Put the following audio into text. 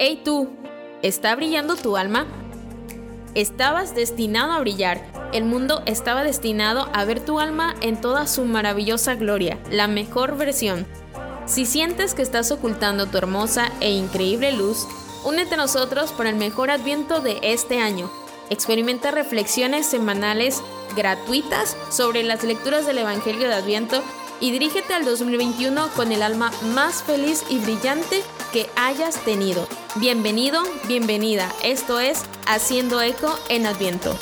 Hey tú, ¿está brillando tu alma? Estabas destinado a brillar. El mundo estaba destinado a ver tu alma en toda su maravillosa gloria, la mejor versión. Si sientes que estás ocultando tu hermosa e increíble luz, únete a nosotros para el mejor adviento de este año. Experimenta reflexiones semanales gratuitas sobre las lecturas del Evangelio de Adviento y dirígete al 2021 con el alma más feliz y brillante que hayas tenido. Bienvenido, bienvenida. Esto es Haciendo Eco en Adviento.